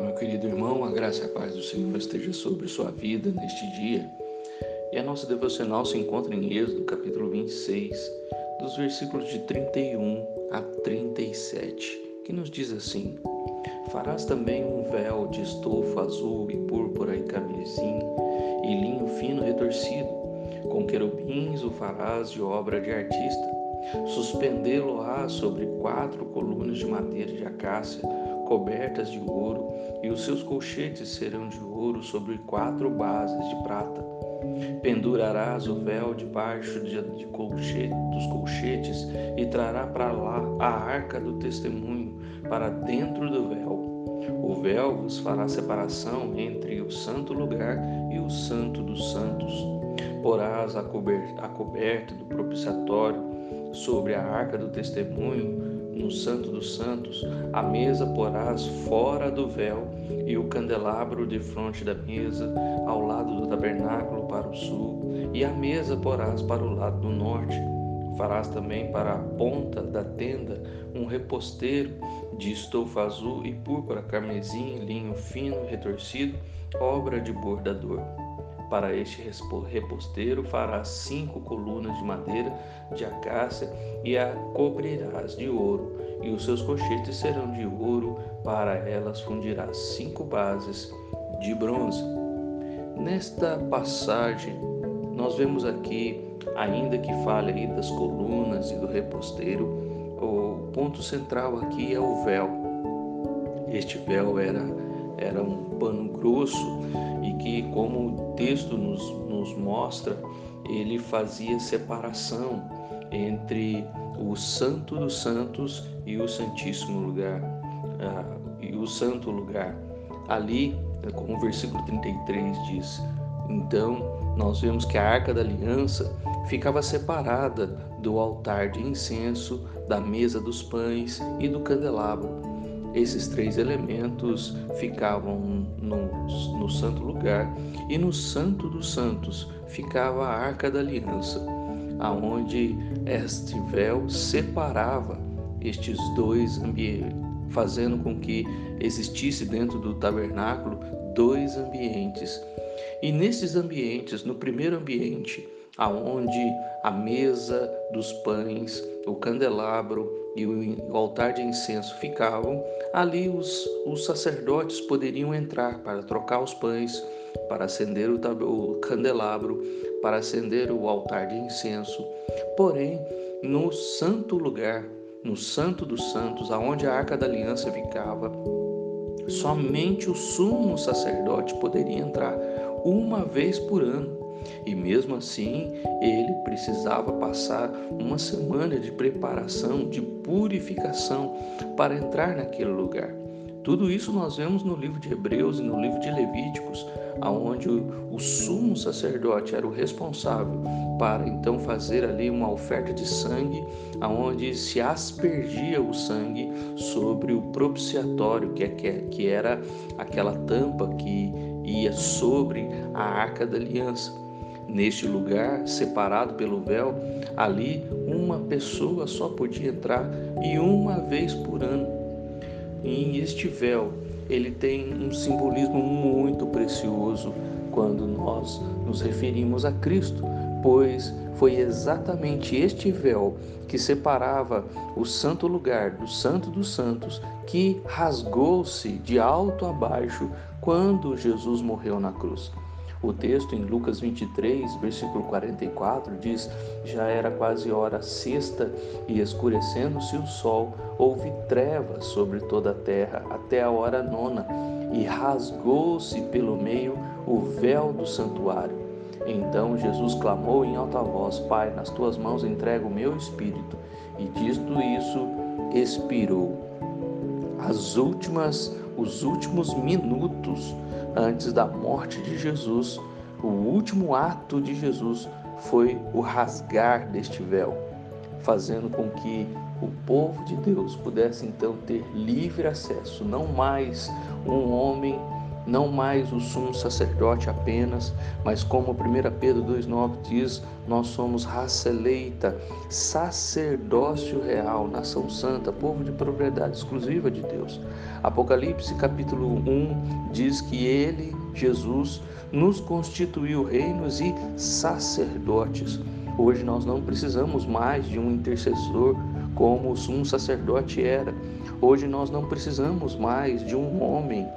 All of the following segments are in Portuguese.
Meu querido irmão, a graça e a paz do Senhor esteja sobre sua vida neste dia. E a nossa devocional se encontra em Êxodo, capítulo 26, dos versículos de 31 a 37, que nos diz assim: Farás também um véu de estofa azul e púrpura e carmesim e linho fino retorcido. Com querubins o farás de obra de artista. Suspendê-lo-á sobre quatro colunas de madeira de acácia cobertas de ouro, e os seus colchetes serão de ouro sobre quatro bases de prata. Pendurarás o véu debaixo de, de colchete, dos colchetes e trará para lá a arca do testemunho para dentro do véu. O véu vos fará separação entre o santo lugar e o santo dos santos. Porás a a coberta do propiciatório sobre a arca do testemunho no Santo dos Santos, a mesa porás fora do véu e o candelabro de fronte da mesa, ao lado do tabernáculo para o sul, e a mesa porás para o lado do norte. Farás também para a ponta da tenda um reposteiro de estofa azul e púrpura carmesim, linho fino retorcido, obra de bordador. Para este reposteiro farás cinco colunas de madeira de acácia e a cobrirás de ouro, e os seus cochetes serão de ouro, para elas fundirás cinco bases de bronze. Nesta passagem, nós vemos aqui, ainda que fale aí das colunas e do reposteiro, o ponto central aqui é o véu. Este véu era, era um pano grosso que, como o texto nos, nos mostra, ele fazia separação entre o Santo dos Santos e o Santíssimo Lugar, uh, e o Santo Lugar. Ali, como o versículo 33 diz, então nós vemos que a Arca da Aliança ficava separada do altar de incenso, da mesa dos pães e do candelabro. Esses três elementos ficavam no, no santo lugar e no santo dos santos ficava a arca da aliança, aonde este véu separava estes dois ambientes, fazendo com que existisse dentro do tabernáculo dois ambientes. E nesses ambientes, no primeiro ambiente, aonde a mesa dos pães, o candelabro e o altar de incenso ficavam, ali os, os sacerdotes poderiam entrar para trocar os pães, para acender o, o candelabro, para acender o altar de incenso. Porém, no santo lugar, no santo dos santos, aonde a arca da aliança ficava, somente o sumo sacerdote poderia entrar uma vez por ano. E mesmo assim, ele precisava passar uma semana de preparação, de purificação para entrar naquele lugar. Tudo isso nós vemos no livro de Hebreus e no livro de Levíticos, aonde o, sumo sacerdote era o responsável para então fazer ali uma oferta de sangue, aonde se aspergia o sangue sobre o propiciatório, que, é, que era aquela tampa que ia sobre a arca da aliança. Neste lugar, separado pelo véu, ali uma pessoa só podia entrar e uma vez por ano. E este véu, ele tem um simbolismo muito precioso quando nós nos referimos a Cristo, pois foi exatamente este véu que separava o santo lugar do santo dos santos que rasgou-se de alto a baixo quando Jesus morreu na cruz. O texto em Lucas 23, versículo 44 diz: Já era quase hora sexta e escurecendo-se o sol, houve trevas sobre toda a terra até a hora nona, e rasgou-se pelo meio o véu do santuário. Então Jesus clamou em alta voz: Pai, nas tuas mãos entrego o meu espírito. E dito isso, expirou. As últimas, os últimos minutos antes da morte de Jesus, o último ato de Jesus foi o rasgar deste véu, fazendo com que o povo de Deus pudesse então ter livre acesso, não mais um homem não mais o sumo sacerdote apenas, mas como 1 Pedro 2,9 diz, nós somos raça eleita, sacerdócio real, nação santa, povo de propriedade exclusiva de Deus. Apocalipse capítulo 1 diz que ele, Jesus, nos constituiu reinos e sacerdotes. Hoje nós não precisamos mais de um intercessor como o sumo sacerdote era. Hoje nós não precisamos mais de um homem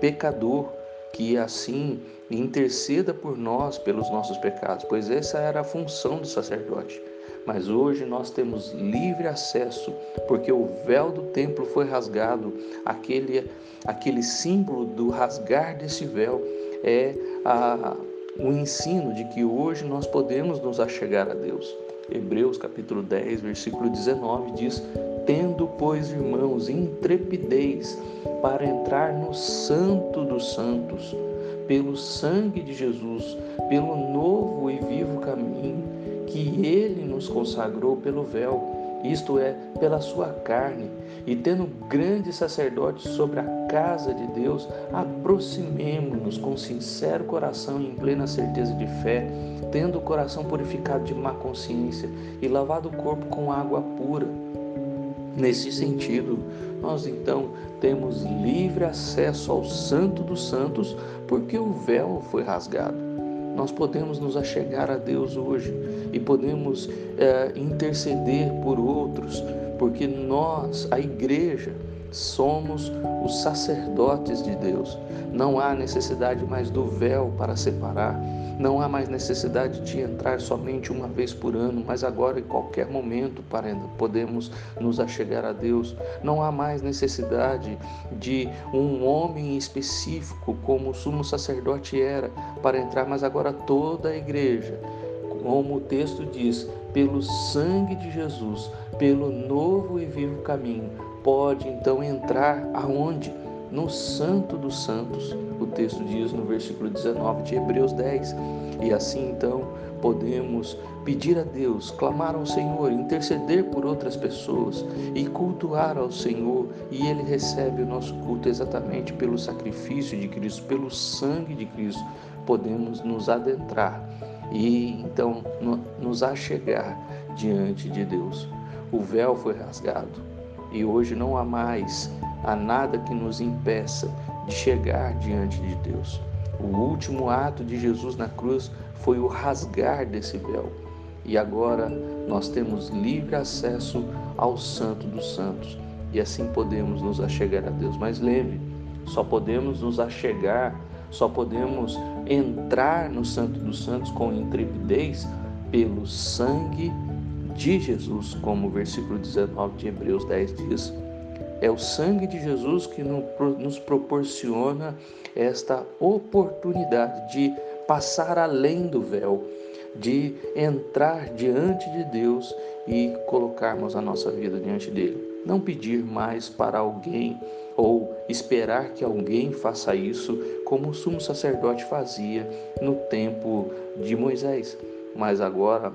pecador que assim interceda por nós pelos nossos pecados, pois essa era a função do sacerdote. Mas hoje nós temos livre acesso, porque o véu do templo foi rasgado. Aquele, aquele símbolo do rasgar desse véu é a, o ensino de que hoje nós podemos nos achegar a Deus. Hebreus capítulo 10, versículo 19 diz: Tendo, pois, irmãos, intrepidez para entrar no Santo dos Santos, pelo sangue de Jesus, pelo novo e vivo caminho que ele nos consagrou pelo véu, isto é, pela sua carne, e tendo grande sacerdote sobre a casa de Deus, aproximemo-nos com sincero coração e em plena certeza de fé, tendo o coração purificado de má consciência e lavado o corpo com água pura. Nesse sentido, nós então temos livre acesso ao Santo dos Santos, porque o véu foi rasgado. Nós podemos nos achegar a Deus hoje e podemos é, interceder por outros, porque nós, a igreja, somos os sacerdotes de Deus. Não há necessidade mais do véu para separar, não há mais necessidade de entrar somente uma vez por ano, mas agora em qualquer momento para podemos nos achegar a Deus. Não há mais necessidade de um homem específico como o sumo sacerdote era para entrar, mas agora toda a igreja, como o texto diz, pelo sangue de Jesus, pelo novo e vivo caminho, pode então entrar aonde? no Santo dos Santos, o texto diz no versículo 19 de Hebreus 10. E assim então podemos pedir a Deus, clamar ao Senhor, interceder por outras pessoas e cultuar ao Senhor, e Ele recebe o nosso culto exatamente pelo sacrifício de Cristo, pelo sangue de Cristo. Podemos nos adentrar e então nos achegar diante de Deus. O véu foi rasgado e hoje não há mais há nada que nos impeça de chegar diante de Deus. O último ato de Jesus na cruz foi o rasgar desse véu. E agora nós temos livre acesso ao Santo dos Santos e assim podemos nos achegar a Deus. Mas lembre, só podemos nos achegar, só podemos entrar no Santo dos Santos com intrepidez pelo sangue de Jesus, como o versículo 19 de Hebreus 10 diz. É o sangue de Jesus que nos proporciona esta oportunidade de passar além do véu, de entrar diante de Deus e colocarmos a nossa vida diante dele. Não pedir mais para alguém ou esperar que alguém faça isso, como o sumo sacerdote fazia no tempo de Moisés, mas agora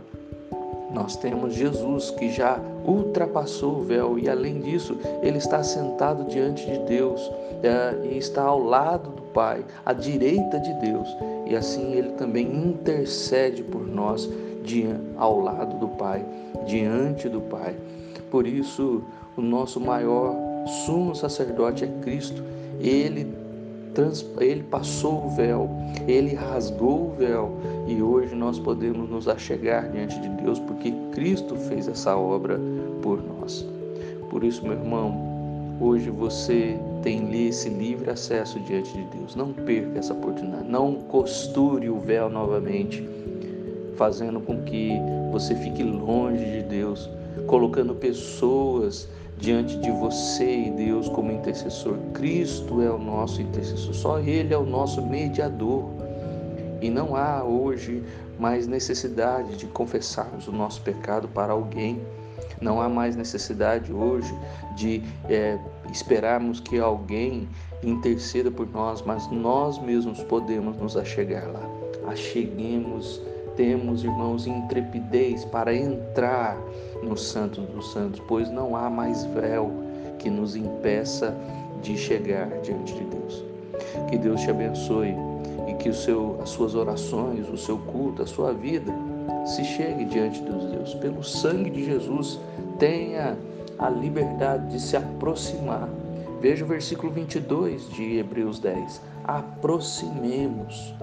nós temos Jesus que já ultrapassou o véu e, além disso, ele está sentado diante de Deus é, e está ao lado do Pai, à direita de Deus, e assim ele também intercede por nós ao lado do Pai, diante do Pai. Por isso, o nosso maior sumo sacerdote é Cristo. Ele ele passou o véu, ele rasgou o véu e hoje nós podemos nos achegar diante de Deus porque Cristo fez essa obra por nós. Por isso, meu irmão, hoje você tem esse livre acesso diante de Deus. Não perca essa oportunidade, não costure o véu novamente, fazendo com que você fique longe de Deus, colocando pessoas diante de você e Deus como intercessor. Cristo é o nosso intercessor, só Ele é o nosso mediador. E não há hoje mais necessidade de confessarmos o nosso pecado para alguém. Não há mais necessidade hoje de é, esperarmos que alguém interceda por nós, mas nós mesmos podemos nos achegar lá. Acheguemos temos, irmãos, intrepidez para entrar no Santo dos Santos, pois não há mais véu que nos impeça de chegar diante de Deus. Que Deus te abençoe e que o seu, as suas orações, o seu culto, a sua vida se chegue diante dos Deus. Pelo sangue de Jesus, tenha a liberdade de se aproximar. Veja o versículo 22 de Hebreus 10. Aproximemos.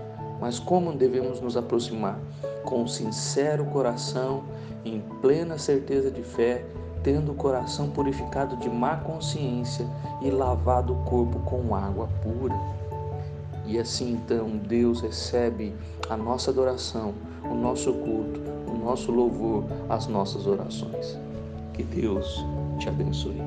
Mas como devemos nos aproximar? Com um sincero coração, em plena certeza de fé, tendo o coração purificado de má consciência e lavado o corpo com água pura. E assim então Deus recebe a nossa adoração, o nosso culto, o nosso louvor, as nossas orações. Que Deus te abençoe.